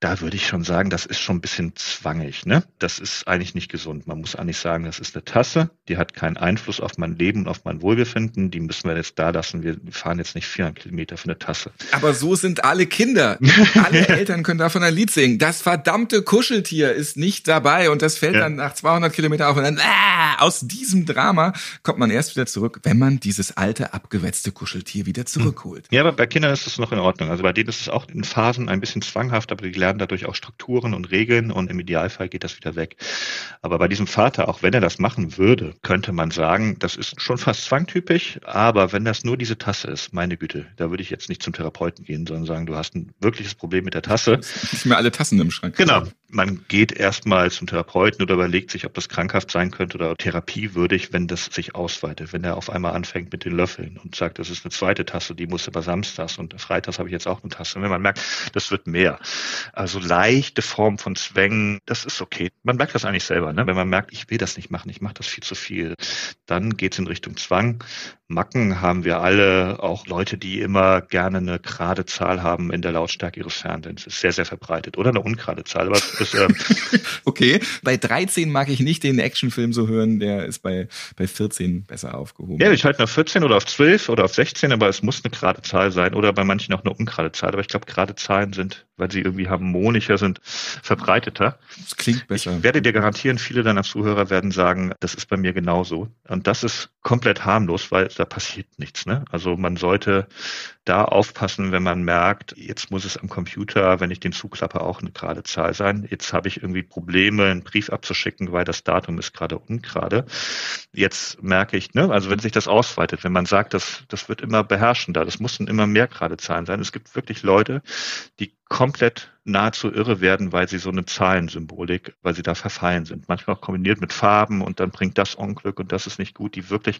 da würde ich schon sagen, das ist schon ein bisschen zwangig. Ne? Das ist eigentlich nicht gesund. Man muss eigentlich sagen, das ist eine Tasse, die hat keinen Einfluss auf mein Leben und auf mein Wohlbefinden. Die müssen wir jetzt da lassen. Wir fahren jetzt nicht 400 Kilometer für eine Tasse. Aber so sind alle Kinder. alle Eltern können davon ein Lied singen. Das verdammte Kuscheltier ist nicht dabei und das fällt ja. dann nach 200 Kilometer auf und dann ah, aus diesem Drama kommt man erst wieder zurück, wenn man dieses alte abgewetzte Kuscheltier wieder zurückholt. Ja, aber bei Kindern ist das noch in Ordnung. Also bei denen ist es auch in Phasen ein bisschen zwanghaft, aber die lernen dadurch auch Strukturen und Regeln und im Idealfall geht das wieder weg. Aber bei diesem Vater, auch wenn er das machen würde, könnte man sagen, das ist schon fast zwangtypisch, aber wenn das nur diese Tasse ist, meine Güte, da würde ich jetzt nicht zum Therapeuten gehen, sondern sagen, du hast ein wirkliches Problem mit der Tasse. Nicht mehr alle Tassen im Schrank. Genau. Man geht erstmal zum Therapeuten oder überlegt sich, ob das krankhaft sein könnte oder therapiewürdig, wenn das sich ausweitet. Wenn er auf einmal anfängt mit den Löffeln und sagt, das ist eine zweite Tasse, die muss aber samstags und freitags habe ich jetzt auch eine Tasse. Und wenn man merkt, das wird mehr. Also leichte Form von Zwängen, das ist okay. Man merkt das eigentlich selber. Ne? Wenn man merkt, ich will das nicht machen, ich mache das viel zu viel, dann geht es in Richtung Zwang. Macken haben wir alle, auch Leute, die immer gerne eine gerade Zahl haben in der Lautstärke ihres Fernsehens. Das ist sehr, sehr verbreitet. Oder eine ungerade Zahl. Aber ist, ähm okay, bei 13 mag ich nicht den Actionfilm so hören, der ist bei, bei 14 besser aufgehoben. Ja, ich halte auf 14 oder auf 12 oder auf 16, aber es muss eine gerade Zahl sein oder bei manchen auch eine ungerade Zahl. Aber ich glaube, gerade Zahlen sind, weil sie irgendwie harmonischer sind, verbreiteter. Das klingt besser. Ich werde dir garantieren, viele deiner Zuhörer werden sagen, das ist bei mir genauso. Und das ist komplett harmlos, weil da passiert nichts. Ne? Also man sollte da aufpassen, wenn man merkt, jetzt muss es am Computer, wenn ich den zuklappe, auch eine gerade Zahl sein. Jetzt habe ich irgendwie Probleme, einen Brief abzuschicken, weil das Datum ist gerade ungerade. Jetzt merke ich, ne, also wenn sich das ausweitet, wenn man sagt, das, das wird immer beherrschender, das müssen immer mehr gerade Zahlen sein. Es gibt wirklich Leute, die komplett nahezu irre werden, weil sie so eine Zahlensymbolik, weil sie da verfallen sind. Manchmal auch kombiniert mit Farben und dann bringt das Unglück und das ist nicht gut, die wirklich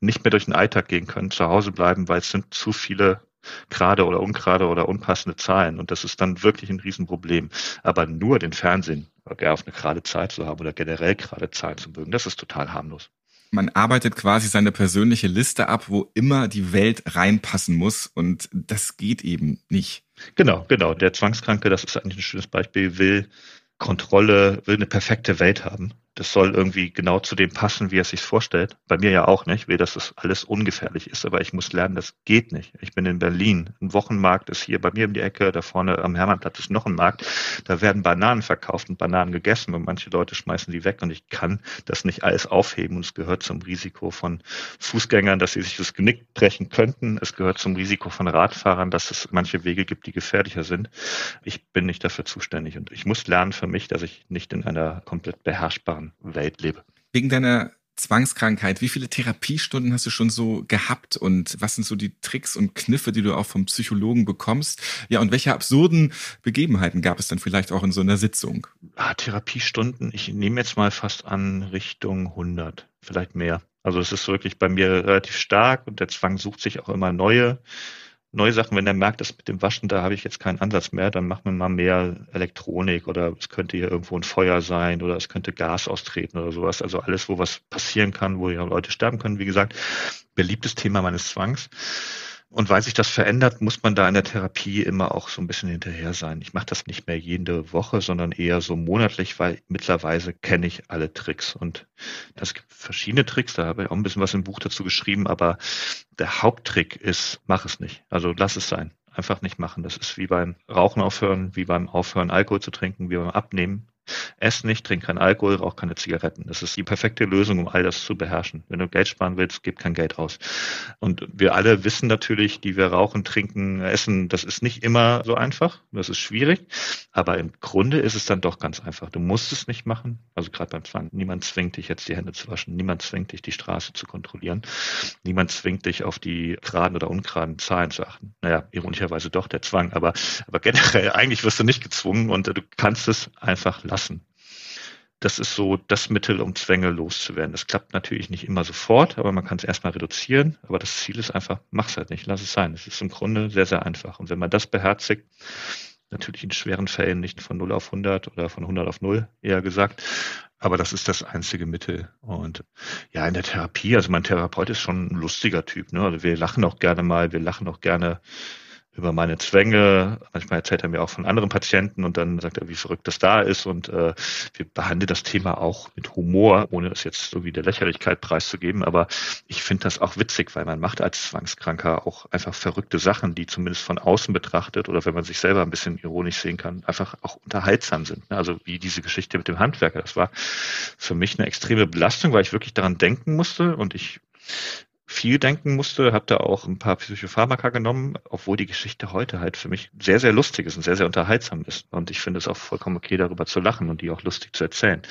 nicht mehr durch den Alltag gehen können, zu Hause bleiben, weil es sind zu viele gerade oder ungerade oder unpassende Zahlen. Und das ist dann wirklich ein Riesenproblem. Aber nur den Fernsehen auf eine gerade Zahl zu haben oder generell gerade Zahlen zu mögen, das ist total harmlos man arbeitet quasi seine persönliche Liste ab, wo immer die Welt reinpassen muss und das geht eben nicht. Genau, genau. Der Zwangskranke, das ist eigentlich ein schönes Beispiel, will Kontrolle, will eine perfekte Welt haben. Das soll irgendwie genau zu dem passen, wie er sich vorstellt. Bei mir ja auch nicht. Ich dass das alles ungefährlich ist, aber ich muss lernen, das geht nicht. Ich bin in Berlin. Ein Wochenmarkt ist hier bei mir um die Ecke. Da vorne am Hermannplatz ist noch ein Markt. Da werden Bananen verkauft und Bananen gegessen und manche Leute schmeißen die weg und ich kann das nicht alles aufheben und es gehört zum Risiko von Fußgängern, dass sie sich das Genick brechen könnten. Es gehört zum Risiko von Radfahrern, dass es manche Wege gibt, die gefährlicher sind. Ich bin nicht dafür zuständig und ich muss lernen für mich, dass ich nicht in einer komplett beherrschbaren anderen Welt lebe. Wegen deiner Zwangskrankheit, wie viele Therapiestunden hast du schon so gehabt und was sind so die Tricks und Kniffe, die du auch vom Psychologen bekommst? Ja, und welche absurden Begebenheiten gab es dann vielleicht auch in so einer Sitzung? Ah, Therapiestunden, ich nehme jetzt mal fast an Richtung 100, vielleicht mehr. Also es ist wirklich bei mir relativ stark und der Zwang sucht sich auch immer neue neue Sachen, wenn er merkt, dass mit dem Waschen, da habe ich jetzt keinen Ansatz mehr, dann machen wir mal mehr Elektronik oder es könnte hier irgendwo ein Feuer sein oder es könnte Gas austreten oder sowas. Also alles, wo was passieren kann, wo ja Leute sterben können, wie gesagt, beliebtes Thema meines Zwangs. Und weil sich das verändert, muss man da in der Therapie immer auch so ein bisschen hinterher sein. Ich mache das nicht mehr jede Woche, sondern eher so monatlich, weil mittlerweile kenne ich alle Tricks. Und es gibt verschiedene Tricks, da habe ich auch ein bisschen was im Buch dazu geschrieben, aber der Haupttrick ist, mach es nicht. Also lass es sein. Einfach nicht machen. Das ist wie beim Rauchen aufhören, wie beim Aufhören Alkohol zu trinken, wie beim Abnehmen. Ess nicht, trink kein Alkohol, rauch keine Zigaretten. Das ist die perfekte Lösung, um all das zu beherrschen. Wenn du Geld sparen willst, gib kein Geld aus. Und wir alle wissen natürlich, die wir rauchen, trinken, essen, das ist nicht immer so einfach. Das ist schwierig. Aber im Grunde ist es dann doch ganz einfach. Du musst es nicht machen. Also gerade beim Zwang. Niemand zwingt dich jetzt die Hände zu waschen. Niemand zwingt dich, die Straße zu kontrollieren. Niemand zwingt dich, auf die geraden oder ungeraden Zahlen zu achten. Naja, ironischerweise doch der Zwang. Aber, aber generell, eigentlich wirst du nicht gezwungen und du kannst es einfach lassen. Das ist so das Mittel, um Zwänge loszuwerden. Das klappt natürlich nicht immer sofort, aber man kann es erstmal reduzieren. Aber das Ziel ist einfach, mach's halt nicht, lass es sein. Es ist im Grunde sehr, sehr einfach. Und wenn man das beherzigt, natürlich in schweren Fällen nicht von 0 auf 100 oder von 100 auf 0 eher gesagt, aber das ist das einzige Mittel. Und ja, in der Therapie, also mein Therapeut ist schon ein lustiger Typ. Ne? Also wir lachen auch gerne mal, wir lachen auch gerne über meine Zwänge. Manchmal erzählt er mir auch von anderen Patienten und dann sagt er, wie verrückt das da ist. Und äh, wir behandeln das Thema auch mit Humor, ohne es jetzt so wie der Lächerlichkeit preiszugeben. Aber ich finde das auch witzig, weil man macht als Zwangskranker auch einfach verrückte Sachen, die zumindest von außen betrachtet oder wenn man sich selber ein bisschen ironisch sehen kann, einfach auch unterhaltsam sind. Also wie diese Geschichte mit dem Handwerker. Das war für mich eine extreme Belastung, weil ich wirklich daran denken musste und ich viel denken musste, habe da auch ein paar Psychopharmaka genommen, obwohl die Geschichte heute halt für mich sehr, sehr lustig ist und sehr, sehr unterhaltsam ist. Und ich finde es auch vollkommen okay, darüber zu lachen und die auch lustig zu erzählen.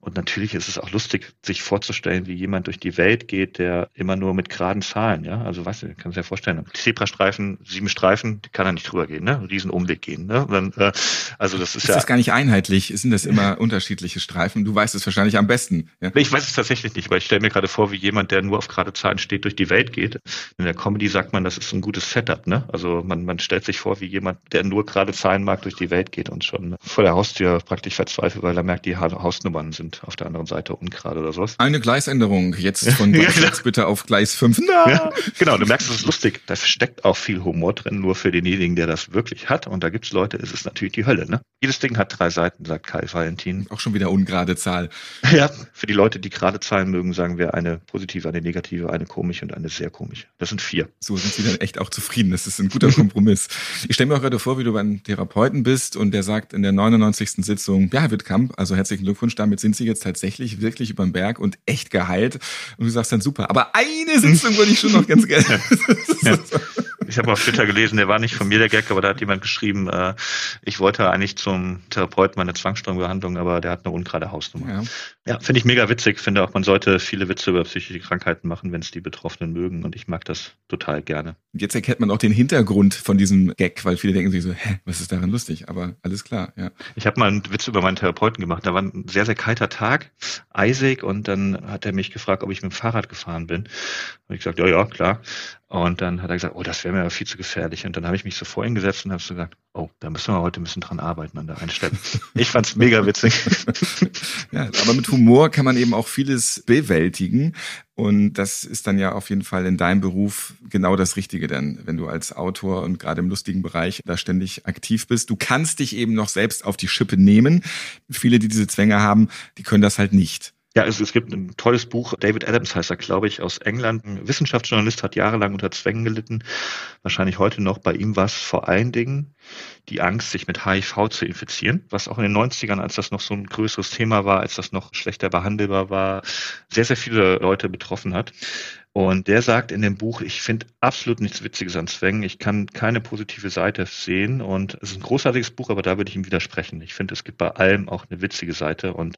Und natürlich ist es auch lustig, sich vorzustellen, wie jemand durch die Welt geht, der immer nur mit geraden Zahlen, ja, also weißt du, kannst dir ja vorstellen, Zebrastreifen, sieben Streifen, die kann er nicht drüber gehen, ne, riesen Umweg gehen, ne, dann, äh, also das ist, ist ja. das gar nicht einheitlich? Sind das immer unterschiedliche Streifen? Du weißt es wahrscheinlich am besten. Ja? Ich weiß es tatsächlich nicht, weil ich stelle mir gerade vor, wie jemand, der nur auf gerade Zahlen steht, durch die Welt geht. In der Comedy sagt man, das ist ein gutes Setup, ne, also man, man stellt sich vor, wie jemand, der nur gerade Zahlen mag, durch die Welt geht und schon vor der Haustür praktisch verzweifelt, weil er merkt, die Hausnummern sind auf der anderen Seite ungerade oder sowas. Eine Gleisänderung, jetzt von Gleis ja, genau. bitte auf Gleis 5. Na. Ja, genau, du merkst, es ist lustig. Da steckt auch viel Humor drin, nur für denjenigen, der das wirklich hat. Und da gibt's Leute, es ist natürlich die Hölle. Ne? Jedes Ding hat drei Seiten, sagt Kai Valentin. Auch schon wieder ungerade Zahl. Ja, für die Leute, die gerade Zahlen mögen, sagen wir eine positive, eine negative, eine komische und eine sehr komische. Das sind vier. So sind sie dann echt auch zufrieden. Das ist ein guter Kompromiss. ich stelle mir auch gerade vor, wie du beim Therapeuten bist und der sagt in der 99. Sitzung, ja, Herr Wittkamp, also herzlichen Glückwunsch, damit sind Sie jetzt tatsächlich wirklich über den Berg und echt geheilt. Und du sagst dann super. Aber eine Sitzung würde ich schon noch ganz gerne. ja. Ich habe auf Twitter gelesen, der war nicht von mir der Gag, aber da hat jemand geschrieben, äh, ich wollte eigentlich zum Therapeuten meine Zwangsstörungsbehandlung, aber der hat eine ungerade Hausnummer. Ja, ja finde ich mega witzig. Finde auch, man sollte viele Witze über psychische Krankheiten machen, wenn es die Betroffenen mögen. Und ich mag das total gerne. Jetzt erkennt man auch den Hintergrund von diesem Gag, weil viele denken sich so, hä, was ist daran lustig? Aber alles klar, ja. Ich habe mal einen Witz über meinen Therapeuten gemacht. Da war ein sehr, sehr kalter Tag, eisig und dann hat er mich gefragt, ob ich mit dem Fahrrad gefahren bin. Und ich gesagt, ja, ja, klar. Und dann hat er gesagt, oh, das wäre mir viel zu gefährlich. Und dann habe ich mich so vor ihn gesetzt und habe so gesagt, oh, da müssen wir heute ein bisschen dran arbeiten an der einen Stelle. Ich fand's mega witzig. ja, aber mit Humor Humor kann man eben auch vieles bewältigen. Und das ist dann ja auf jeden Fall in deinem Beruf genau das Richtige dann, wenn du als Autor und gerade im lustigen Bereich da ständig aktiv bist. Du kannst dich eben noch selbst auf die Schippe nehmen. Viele, die diese Zwänge haben, die können das halt nicht. Ja, es, es gibt ein tolles Buch, David Adams heißt er, glaube ich, aus England. Ein Wissenschaftsjournalist hat jahrelang unter Zwängen gelitten. Wahrscheinlich heute noch. Bei ihm war es vor allen Dingen die Angst, sich mit HIV zu infizieren, was auch in den 90ern, als das noch so ein größeres Thema war, als das noch schlechter behandelbar war, sehr, sehr viele Leute betroffen hat. Und der sagt in dem Buch, ich finde absolut nichts Witziges an Zwängen. Ich kann keine positive Seite sehen. Und es ist ein großartiges Buch, aber da würde ich ihm widersprechen. Ich finde, es gibt bei allem auch eine witzige Seite. Und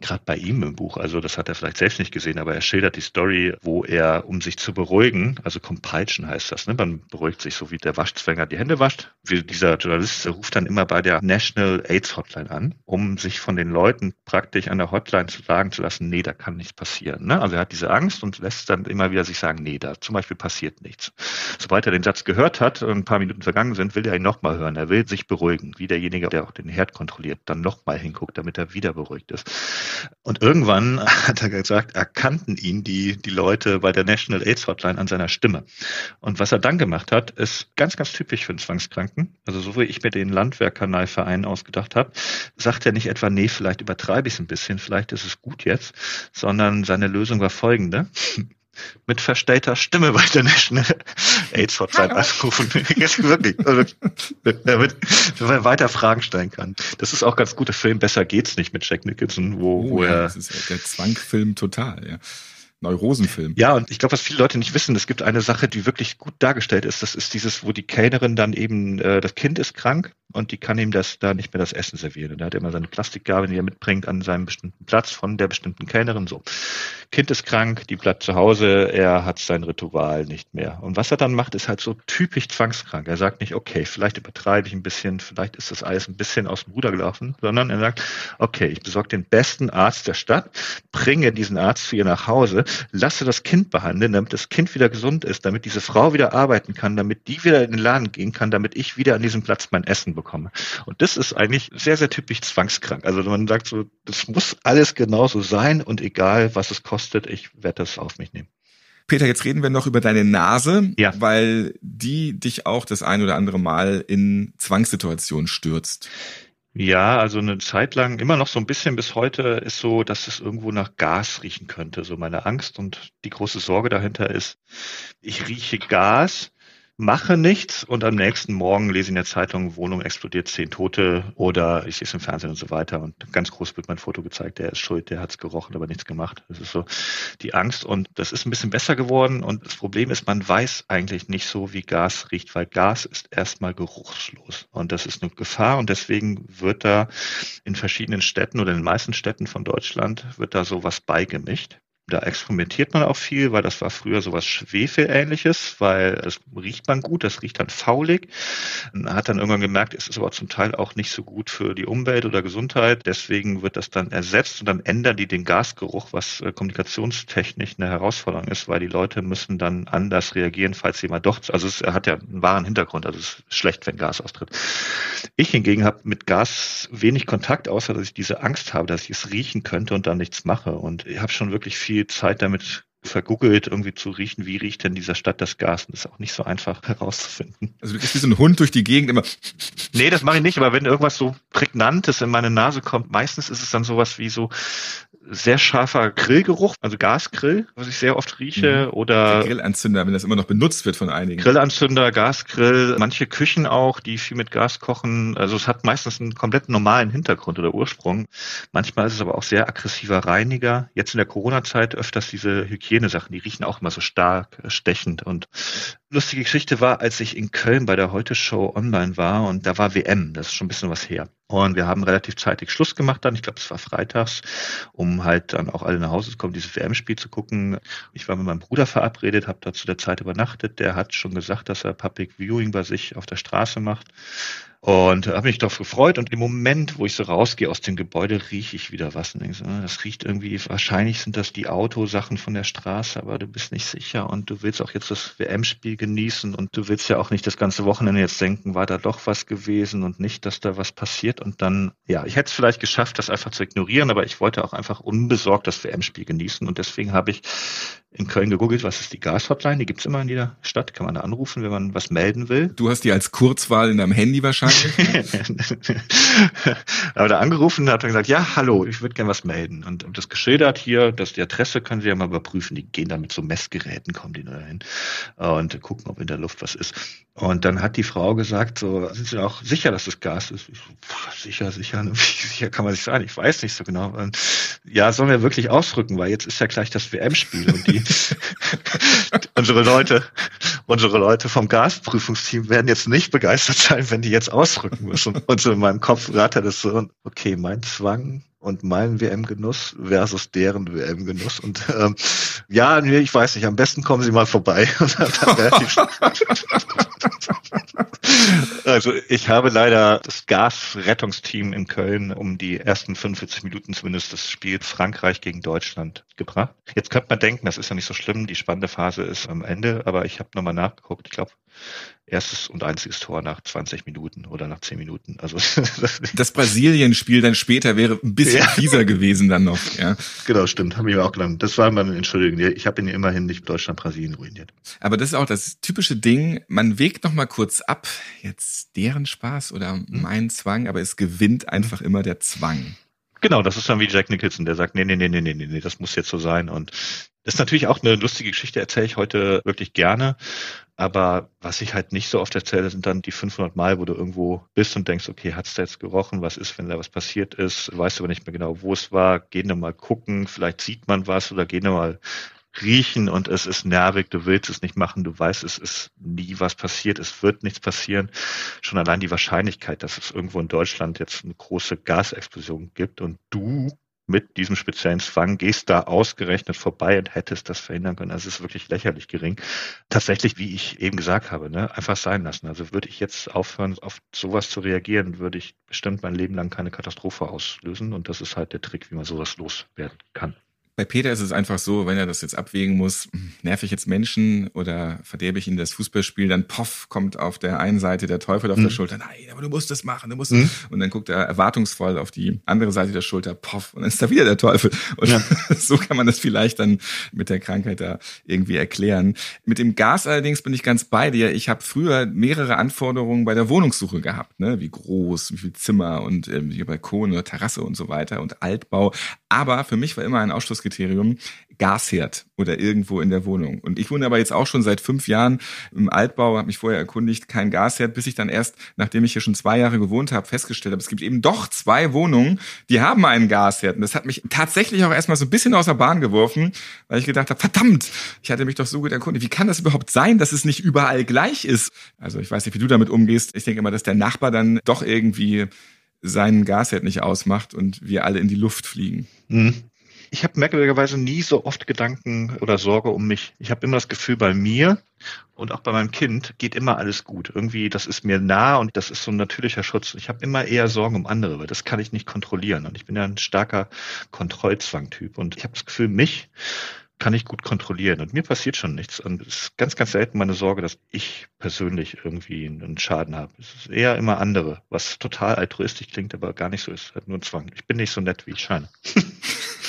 gerade bei ihm im Buch, also das hat er vielleicht selbst nicht gesehen, aber er schildert die Story, wo er, um sich zu beruhigen, also Compulsion heißt das, ne? man beruhigt sich so wie der Waschzwänger die Hände wascht. Wie dieser Journalist ruft dann immer bei der National AIDS Hotline an, um sich von den Leuten praktisch an der Hotline zu sagen zu lassen, nee, da kann nichts passieren. Ne? Also er hat diese Angst und lässt dann immer wieder sich sagen, nee, da zum Beispiel passiert nichts. Sobald er den Satz gehört hat und ein paar Minuten vergangen sind, will er ihn nochmal hören. Er will sich beruhigen, wie derjenige, der auch den Herd kontrolliert, dann nochmal hinguckt, damit er wieder beruhigt ist. Und irgendwann hat er gesagt, erkannten ihn die, die Leute bei der National AIDS Hotline an seiner Stimme. Und was er dann gemacht hat, ist ganz, ganz typisch für einen Zwangskranken. Also so wie ich mir den Landwehrkanalverein ausgedacht habe, sagt er nicht etwa, nee, vielleicht übertreibe ich es ein bisschen, vielleicht ist es gut jetzt, sondern seine Lösung war folgende mit verstellter Stimme bei der National AIDS Hotline anrufen. Wirklich. Also, damit, man weiter Fragen stellen kann. Das ist auch ganz guter Film. Besser geht's nicht mit Jack Nicholson, wo, oh, wo ja, er. Das ist der Zwangfilm total, ja. Neurosenfilm. Ja, und ich glaube, was viele Leute nicht wissen, es gibt eine Sache, die wirklich gut dargestellt ist. Das ist dieses, wo die Kellnerin dann eben, äh, das Kind ist krank und die kann ihm das da nicht mehr das Essen servieren. Und da hat er immer seine Plastikgabe, die er mitbringt an seinem bestimmten Platz von der bestimmten Kellnerin. So, Kind ist krank, die bleibt zu Hause, er hat sein Ritual nicht mehr. Und was er dann macht, ist halt so typisch zwangskrank. Er sagt nicht, okay, vielleicht übertreibe ich ein bisschen, vielleicht ist das alles ein bisschen aus dem Ruder gelaufen, sondern er sagt, okay, ich besorge den besten Arzt der Stadt, bringe diesen Arzt zu ihr nach Hause, lasse das Kind behandeln, damit das Kind wieder gesund ist, damit diese Frau wieder arbeiten kann, damit die wieder in den Laden gehen kann, damit ich wieder an diesem Platz mein Essen bekomme. Und das ist eigentlich sehr, sehr typisch zwangskrank. Also man sagt so, das muss alles genauso sein und egal, was es kostet, ich werde das auf mich nehmen. Peter, jetzt reden wir noch über deine Nase, ja. weil die dich auch das ein oder andere Mal in Zwangssituationen stürzt. Ja, also eine Zeit lang, immer noch so ein bisschen bis heute, ist so, dass es irgendwo nach Gas riechen könnte. So meine Angst und die große Sorge dahinter ist, ich rieche Gas mache nichts und am nächsten Morgen lese ich in der Zeitung, Wohnung explodiert, zehn Tote oder ich sehe es im Fernsehen und so weiter und ganz groß wird mein Foto gezeigt, der ist schuld, der hat es gerochen, aber nichts gemacht. Das ist so die Angst und das ist ein bisschen besser geworden und das Problem ist, man weiß eigentlich nicht so, wie Gas riecht, weil Gas ist erstmal geruchslos und das ist eine Gefahr und deswegen wird da in verschiedenen Städten oder in den meisten Städten von Deutschland wird da sowas beigemischt. Da experimentiert man auch viel, weil das war früher sowas Schwefelähnliches, weil das riecht man gut, das riecht dann faulig. Man hat dann irgendwann gemerkt, es ist aber zum Teil auch nicht so gut für die Umwelt oder Gesundheit. Deswegen wird das dann ersetzt und dann ändern die den Gasgeruch, was äh, kommunikationstechnisch eine Herausforderung ist, weil die Leute müssen dann anders reagieren, falls jemand doch, also es hat ja einen wahren Hintergrund, also es ist schlecht, wenn Gas austritt. Ich hingegen habe mit Gas wenig Kontakt, außer dass ich diese Angst habe, dass ich es riechen könnte und dann nichts mache. Und ich habe schon wirklich viel viel Zeit damit vergoogelt, irgendwie zu riechen, wie riecht denn dieser Stadt das Gas. Und das ist auch nicht so einfach herauszufinden. Also du bist wie so ein Hund durch die Gegend immer. Nee, das mache ich nicht, aber wenn irgendwas so Prägnantes in meine Nase kommt, meistens ist es dann sowas wie so sehr scharfer Grillgeruch, also Gasgrill, was ich sehr oft rieche, mhm. oder Der Grillanzünder, wenn das immer noch benutzt wird von einigen. Grillanzünder, Gasgrill, manche Küchen auch, die viel mit Gas kochen. Also es hat meistens einen komplett normalen Hintergrund oder Ursprung. Manchmal ist es aber auch sehr aggressiver Reiniger. Jetzt in der Corona-Zeit öfters diese Hygienesachen, die riechen auch immer so stark stechend. Und lustige Geschichte war, als ich in Köln bei der Heute Show online war und da war WM, das ist schon ein bisschen was her. Und wir haben relativ zeitig Schluss gemacht dann, ich glaube, es war freitags, um halt dann auch alle nach Hause zu kommen, dieses WM-Spiel zu gucken. Ich war mit meinem Bruder verabredet, habe da zu der Zeit übernachtet. Der hat schon gesagt, dass er Public Viewing bei sich auf der Straße macht. Und habe mich darauf gefreut und im Moment, wo ich so rausgehe aus dem Gebäude, rieche ich wieder was. Und denke so, ah, das riecht irgendwie, wahrscheinlich sind das die Autosachen von der Straße, aber du bist nicht sicher und du willst auch jetzt das WM-Spiel genießen und du willst ja auch nicht das ganze Wochenende jetzt denken, war da doch was gewesen und nicht, dass da was passiert. Und dann, ja, ich hätte es vielleicht geschafft, das einfach zu ignorieren, aber ich wollte auch einfach unbesorgt das WM-Spiel genießen und deswegen habe ich in Köln gegoogelt, was ist die Gas-Hotline? Die gibt's immer in jeder Stadt, kann man da anrufen, wenn man was melden will. Du hast die als Kurzwahl in deinem Handy wahrscheinlich. Aber da angerufen hat er gesagt, ja, hallo, ich würde gerne was melden. Und das geschildert hier, dass die Adresse können Sie ja mal überprüfen. Die gehen da mit so Messgeräten, kommen die da hin und gucken, ob in der Luft was ist. Und dann hat die Frau gesagt, so, sind Sie auch sicher, dass das Gas ist? Ich so, pff, sicher, sicher, wie sicher kann man sich sein? Ich weiß nicht so genau. Und ja, sollen wir wirklich ausrücken, weil jetzt ist ja gleich das WM-Spiel und die unsere Leute, unsere Leute vom Gasprüfungsteam werden jetzt nicht begeistert sein, wenn die jetzt ausrücken müssen. Und so in meinem Kopf rattert es so, okay, mein Zwang und mein WM-Genuss versus deren WM-Genuss. Und ähm, ja, nee, ich weiß nicht, am besten kommen Sie mal vorbei. also ich habe leider das Gasrettungsteam in Köln um die ersten 45 Minuten zumindest das Spiel Frankreich gegen Deutschland gebracht. Jetzt könnte man denken, das ist ja nicht so schlimm, die spannende Phase ist am Ende, aber ich habe nochmal nachgeguckt. Ich glaube, erstes und einziges Tor nach 20 Minuten oder nach 10 Minuten. Also das Brasilien-Spiel dann später wäre ein bisschen ja. fieser gewesen dann noch. Ja. Genau, stimmt. Haben wir auch gelernt. Das war meine Entschuldigung. Ich habe ihn immerhin nicht Deutschland, Brasilien ruiniert. Aber das ist auch das typische Ding. Man wägt noch mal kurz ab. Jetzt deren Spaß oder hm. mein Zwang, aber es gewinnt einfach immer der Zwang. Genau, das ist dann wie Jack Nicholson, der sagt, nee, nee, nee, nee, nee, nee, das muss jetzt so sein. Und das ist natürlich auch eine lustige Geschichte, erzähle ich heute wirklich gerne. Aber was ich halt nicht so oft erzähle, sind dann die 500 Mal, wo du irgendwo bist und denkst, okay, hat's da jetzt gerochen? Was ist, wenn da was passiert ist? Weißt du aber nicht mehr genau, wo es war. Gehen wir mal gucken, vielleicht sieht man was oder gehen wir mal riechen und es ist nervig, du willst es nicht machen, du weißt, es ist nie was passiert, es wird nichts passieren. Schon allein die Wahrscheinlichkeit, dass es irgendwo in Deutschland jetzt eine große Gasexplosion gibt und du mit diesem speziellen Zwang gehst da ausgerechnet vorbei und hättest das verhindern können. Also es ist wirklich lächerlich gering. Tatsächlich, wie ich eben gesagt habe, ne, einfach sein lassen. Also würde ich jetzt aufhören, auf sowas zu reagieren, würde ich bestimmt mein Leben lang keine Katastrophe auslösen. Und das ist halt der Trick, wie man sowas loswerden kann. Bei Peter ist es einfach so, wenn er das jetzt abwägen muss, nerv ich jetzt Menschen oder verderbe ich ihnen das Fußballspiel, dann poff, kommt auf der einen Seite der Teufel auf mhm. der Schulter, nein, aber du musst das machen, du musst mhm. Und dann guckt er erwartungsvoll auf die andere Seite der Schulter, poff, und dann ist da wieder der Teufel. Und ja. so kann man das vielleicht dann mit der Krankheit da irgendwie erklären. Mit dem Gas allerdings bin ich ganz bei dir. Ich habe früher mehrere Anforderungen bei der Wohnungssuche gehabt, ne? wie groß, wie viel Zimmer und äh, wie Balkon oder Terrasse und so weiter und Altbau. Aber für mich war immer ein Ausschlusskriterium Gasherd oder irgendwo in der Wohnung. Und ich wohne aber jetzt auch schon seit fünf Jahren im Altbau, habe mich vorher erkundigt, kein Gasherd, bis ich dann erst, nachdem ich hier schon zwei Jahre gewohnt habe, festgestellt habe, es gibt eben doch zwei Wohnungen, die haben einen Gasherd. Und das hat mich tatsächlich auch erstmal so ein bisschen aus der Bahn geworfen, weil ich gedacht habe, verdammt, ich hatte mich doch so gut erkundigt. Wie kann das überhaupt sein, dass es nicht überall gleich ist? Also ich weiß nicht, wie du damit umgehst. Ich denke immer, dass der Nachbar dann doch irgendwie seinen Gasherd nicht ausmacht und wir alle in die Luft fliegen. Mhm. Ich habe merkwürdigerweise nie so oft Gedanken oder Sorge um mich. Ich habe immer das Gefühl, bei mir und auch bei meinem Kind geht immer alles gut. Irgendwie, das ist mir nah und das ist so ein natürlicher Schutz. Ich habe immer eher Sorgen um andere, weil das kann ich nicht kontrollieren. Und ich bin ja ein starker Kontrollzwangtyp. Und ich habe das Gefühl, mich kann ich gut kontrollieren. Und mir passiert schon nichts. Und es ist ganz, ganz selten meine Sorge, dass ich persönlich irgendwie einen Schaden habe. Es ist eher immer andere, was total altruistisch klingt, aber gar nicht so ist. Halt nur Zwang. Ich bin nicht so nett, wie ich scheine.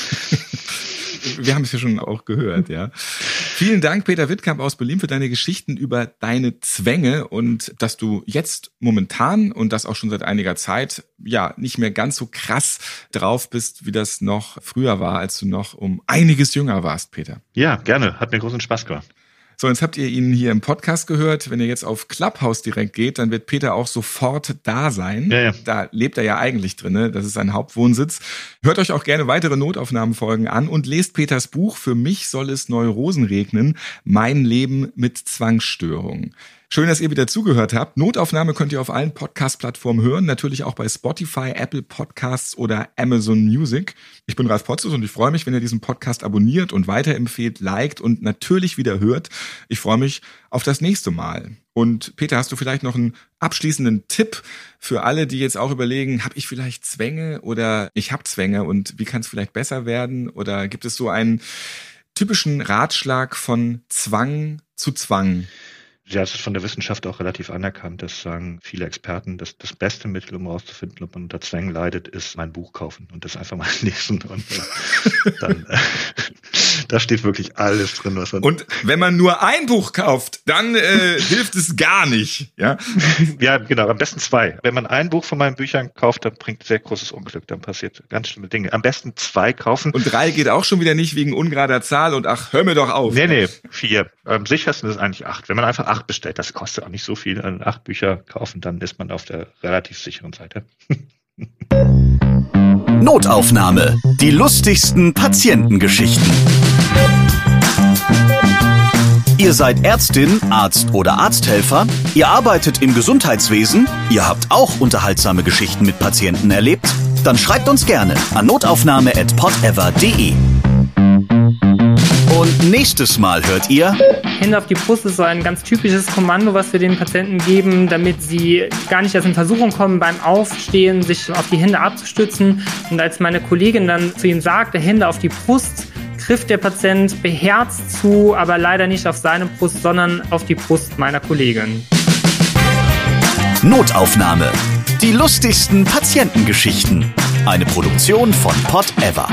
Wir haben es ja schon auch gehört, ja. Vielen Dank, Peter Wittkamp aus Berlin, für deine Geschichten über deine Zwänge und dass du jetzt momentan und das auch schon seit einiger Zeit, ja, nicht mehr ganz so krass drauf bist, wie das noch früher war, als du noch um einiges jünger warst, Peter. Ja, gerne. Hat mir großen Spaß gemacht. So, jetzt habt ihr ihn hier im Podcast gehört. Wenn ihr jetzt auf Clubhouse direkt geht, dann wird Peter auch sofort da sein. Ja, ja. Da lebt er ja eigentlich drinne. Das ist sein Hauptwohnsitz. Hört euch auch gerne weitere Notaufnahmenfolgen an und lest Peters Buch Für mich soll es Neurosen regnen. Mein Leben mit Zwangsstörungen. Schön, dass ihr wieder zugehört habt. Notaufnahme könnt ihr auf allen Podcast-Plattformen hören, natürlich auch bei Spotify, Apple Podcasts oder Amazon Music. Ich bin Ralf Potzus und ich freue mich, wenn ihr diesen Podcast abonniert und weiterempfehlt, liked und natürlich wieder hört. Ich freue mich auf das nächste Mal. Und Peter, hast du vielleicht noch einen abschließenden Tipp für alle, die jetzt auch überlegen, habe ich vielleicht Zwänge oder ich habe Zwänge und wie kann es vielleicht besser werden? Oder gibt es so einen typischen Ratschlag von Zwang zu Zwang? Ja, es ist von der Wissenschaft auch relativ anerkannt. Das sagen viele Experten, dass das beste Mittel, um herauszufinden, ob man unter Zwängen leidet, ist mein Buch kaufen und das einfach mal lesen. Und dann, äh, da steht wirklich alles drin, was man. Und wenn man nur ein Buch kauft, dann äh, hilft es gar nicht. Ja? ja, genau. Am besten zwei. Wenn man ein Buch von meinen Büchern kauft, dann bringt sehr großes Unglück. Dann passiert ganz schlimme Dinge. Am besten zwei kaufen. Und drei geht auch schon wieder nicht wegen ungerader Zahl und ach, hör mir doch auf. Nee, nee, vier. Am sichersten ist eigentlich acht. Wenn man einfach acht bestellt. Das kostet auch nicht so viel. An acht Bücher kaufen, dann ist man auf der relativ sicheren Seite. Notaufnahme. Die lustigsten Patientengeschichten. Ihr seid Ärztin, Arzt oder Arzthelfer, ihr arbeitet im Gesundheitswesen, ihr habt auch unterhaltsame Geschichten mit Patienten erlebt, dann schreibt uns gerne an notaufnahme@podever.de. Und nächstes Mal hört ihr. Hände auf die Brust ist so ein ganz typisches Kommando, was wir den Patienten geben, damit sie gar nicht erst in Versuchung kommen, beim Aufstehen sich auf die Hände abzustützen. Und als meine Kollegin dann zu ihm sagte, Hände auf die Brust, griff der Patient beherzt zu, aber leider nicht auf seine Brust, sondern auf die Brust meiner Kollegin. Notaufnahme. Die lustigsten Patientengeschichten. Eine Produktion von Pot Ever.